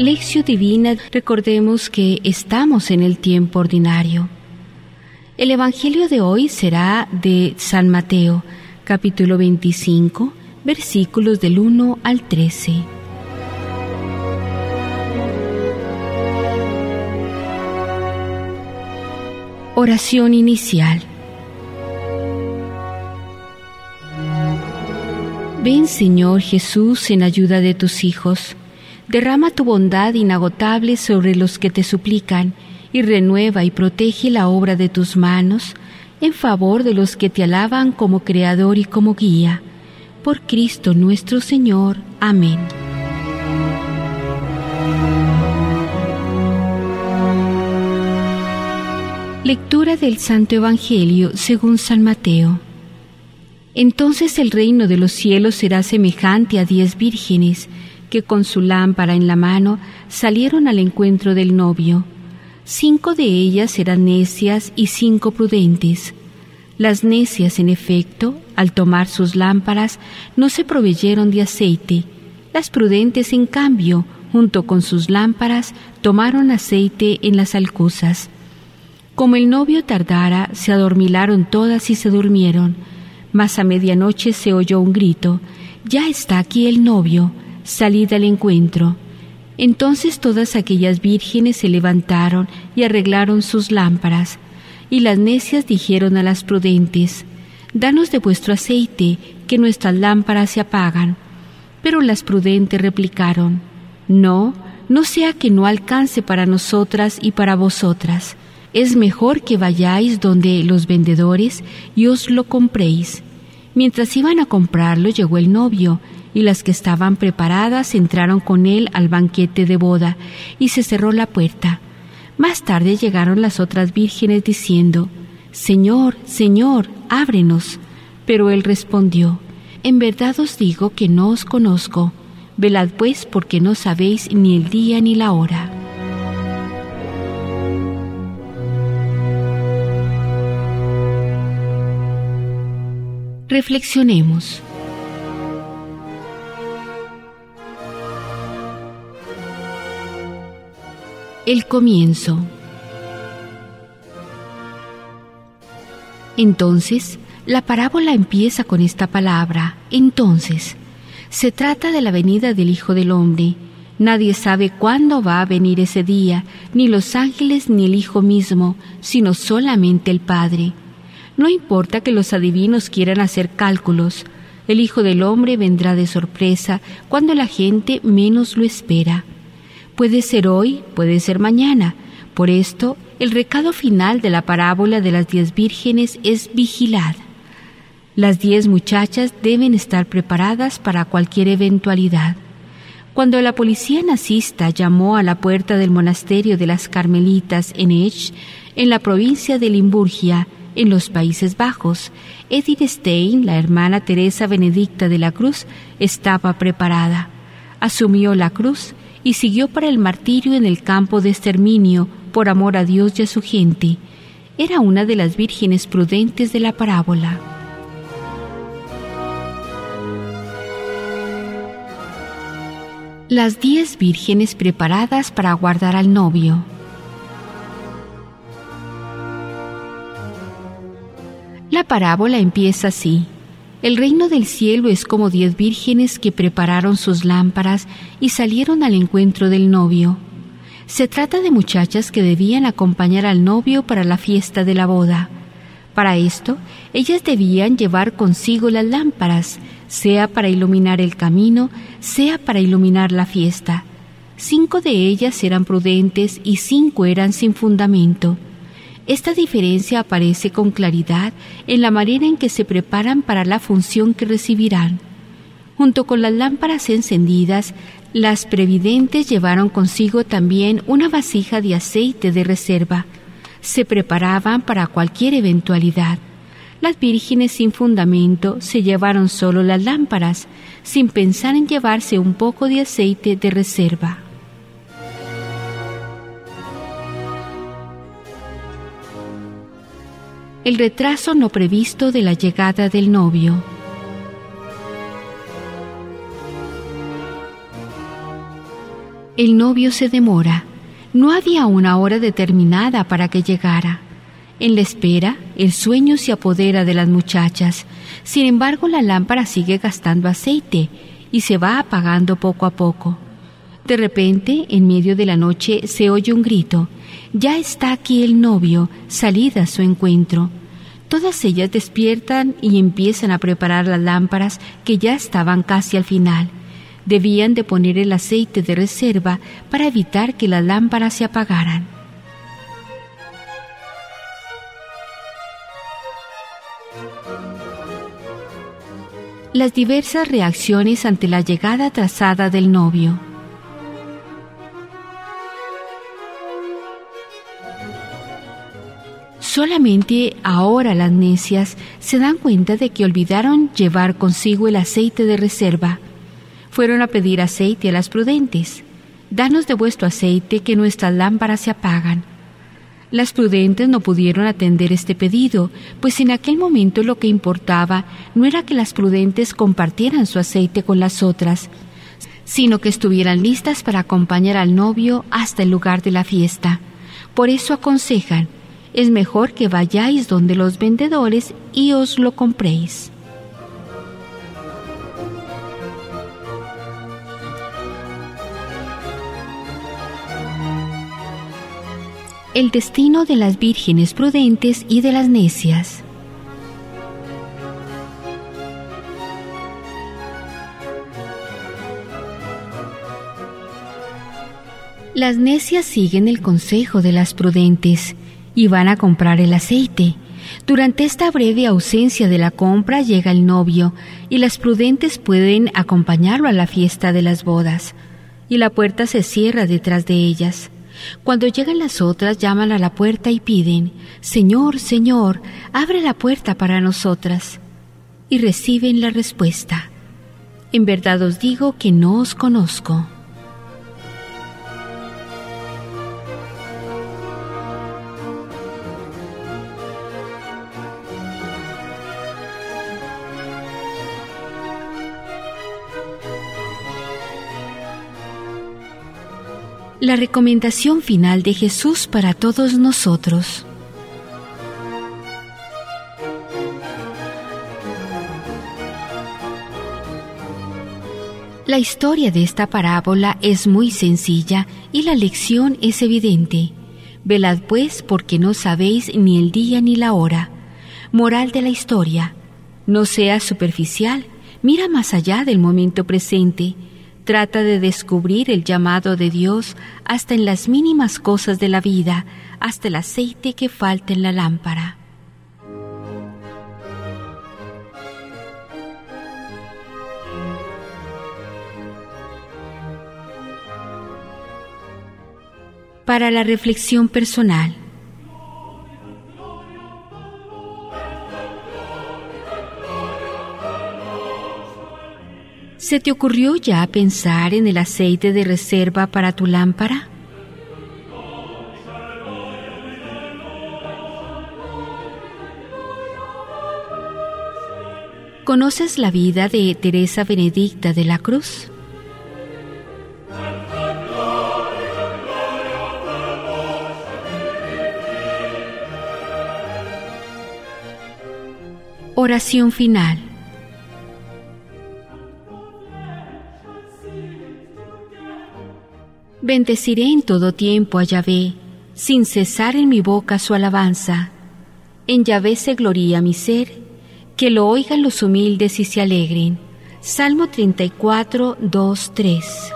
Lección Divina, recordemos que estamos en el tiempo ordinario. El Evangelio de hoy será de San Mateo, capítulo 25, versículos del 1 al 13. Oración inicial. Ven Señor Jesús en ayuda de tus hijos Derrama tu bondad inagotable sobre los que te suplican y renueva y protege la obra de tus manos en favor de los que te alaban como Creador y como Guía. Por Cristo nuestro Señor. Amén. Lectura del Santo Evangelio según San Mateo. Entonces el reino de los cielos será semejante a diez vírgenes que con su lámpara en la mano salieron al encuentro del novio. Cinco de ellas eran necias y cinco prudentes. Las necias, en efecto, al tomar sus lámparas, no se proveyeron de aceite. Las prudentes, en cambio, junto con sus lámparas, tomaron aceite en las alcuzas. Como el novio tardara, se adormilaron todas y se durmieron. Mas a medianoche se oyó un grito, Ya está aquí el novio, salid al encuentro. Entonces todas aquellas vírgenes se levantaron y arreglaron sus lámparas, y las necias dijeron a las prudentes, Danos de vuestro aceite, que nuestras lámparas se apagan. Pero las prudentes replicaron, No, no sea que no alcance para nosotras y para vosotras. Es mejor que vayáis donde los vendedores y os lo compréis. Mientras iban a comprarlo llegó el novio, y las que estaban preparadas entraron con él al banquete de boda, y se cerró la puerta. Más tarde llegaron las otras vírgenes diciendo, Señor, Señor, ábrenos. Pero él respondió, En verdad os digo que no os conozco. Velad pues porque no sabéis ni el día ni la hora. Reflexionemos. El comienzo. Entonces, la parábola empieza con esta palabra, entonces. Se trata de la venida del Hijo del Hombre. Nadie sabe cuándo va a venir ese día, ni los ángeles ni el Hijo mismo, sino solamente el Padre. No importa que los adivinos quieran hacer cálculos, el Hijo del Hombre vendrá de sorpresa cuando la gente menos lo espera. Puede ser hoy, puede ser mañana. Por esto, el recado final de la parábola de las diez vírgenes es vigilad. Las diez muchachas deben estar preparadas para cualquier eventualidad. Cuando la policía nazista llamó a la puerta del monasterio de las Carmelitas en Ech, en la provincia de Limburgia, en los Países Bajos, Edith Stein, la hermana Teresa Benedicta de la Cruz, estaba preparada. Asumió la cruz y siguió para el martirio en el campo de exterminio por amor a Dios y a su gente. Era una de las vírgenes prudentes de la parábola. Las diez vírgenes preparadas para guardar al novio. La parábola empieza así. El reino del cielo es como diez vírgenes que prepararon sus lámparas y salieron al encuentro del novio. Se trata de muchachas que debían acompañar al novio para la fiesta de la boda. Para esto, ellas debían llevar consigo las lámparas, sea para iluminar el camino, sea para iluminar la fiesta. Cinco de ellas eran prudentes y cinco eran sin fundamento. Esta diferencia aparece con claridad en la manera en que se preparan para la función que recibirán. Junto con las lámparas encendidas, las previdentes llevaron consigo también una vasija de aceite de reserva. Se preparaban para cualquier eventualidad. Las vírgenes sin fundamento se llevaron solo las lámparas, sin pensar en llevarse un poco de aceite de reserva. El retraso no previsto de la llegada del novio. El novio se demora. No había una hora determinada para que llegara. En la espera, el sueño se apodera de las muchachas. Sin embargo, la lámpara sigue gastando aceite y se va apagando poco a poco. De repente, en medio de la noche, se oye un grito. Ya está aquí el novio, salida a su encuentro. Todas ellas despiertan y empiezan a preparar las lámparas que ya estaban casi al final. Debían de poner el aceite de reserva para evitar que las lámparas se apagaran. Las diversas reacciones ante la llegada atrasada del novio. Solamente ahora las necias se dan cuenta de que olvidaron llevar consigo el aceite de reserva. Fueron a pedir aceite a las prudentes. Danos de vuestro aceite que nuestras lámparas se apagan. Las prudentes no pudieron atender este pedido, pues en aquel momento lo que importaba no era que las prudentes compartieran su aceite con las otras, sino que estuvieran listas para acompañar al novio hasta el lugar de la fiesta. Por eso aconsejan, es mejor que vayáis donde los vendedores y os lo compréis. El destino de las vírgenes prudentes y de las necias. Las necias siguen el consejo de las prudentes y van a comprar el aceite. Durante esta breve ausencia de la compra llega el novio y las prudentes pueden acompañarlo a la fiesta de las bodas y la puerta se cierra detrás de ellas. Cuando llegan las otras llaman a la puerta y piden, Señor, Señor, abre la puerta para nosotras. Y reciben la respuesta, En verdad os digo que no os conozco. La recomendación final de Jesús para todos nosotros. La historia de esta parábola es muy sencilla y la lección es evidente. Velad pues porque no sabéis ni el día ni la hora. Moral de la historia. No seas superficial, mira más allá del momento presente Trata de descubrir el llamado de Dios hasta en las mínimas cosas de la vida, hasta el aceite que falta en la lámpara. Para la reflexión personal. ¿Se te ocurrió ya pensar en el aceite de reserva para tu lámpara? ¿Conoces la vida de Teresa Benedicta de la Cruz? Oración final. Bendeciré en todo tiempo a Yahvé, sin cesar en mi boca su alabanza. En Yahvé se gloría mi ser, que lo oigan los humildes y se alegren. Salmo 34, 2, 3.